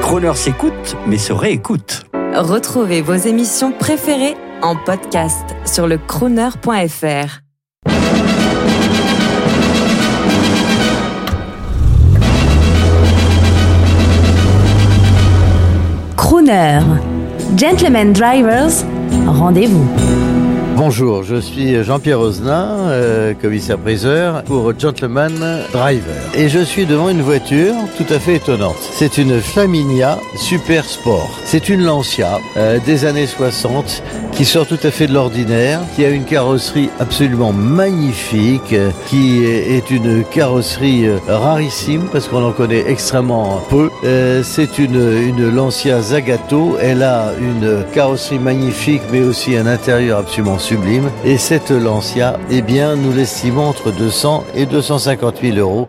Croner s'écoute, mais se réécoute. Retrouvez vos émissions préférées en podcast sur le crooner.fr. Crooner. Gentlemen Drivers, rendez-vous. Bonjour, je suis Jean-Pierre Ozna, euh, commissaire-priseur pour Gentleman Driver. Et je suis devant une voiture tout à fait étonnante. C'est une Flaminia Super Sport. C'est une Lancia euh, des années 60 qui sort tout à fait de l'ordinaire, qui a une carrosserie absolument magnifique, euh, qui est une carrosserie rarissime parce qu'on en connaît extrêmement peu. C'est une, une Lancia Zagato. Elle a une carrosserie magnifique mais aussi un intérieur absolument sublime. Et cette Lancia, eh bien, nous l'estimons entre 200 et 250 000 euros.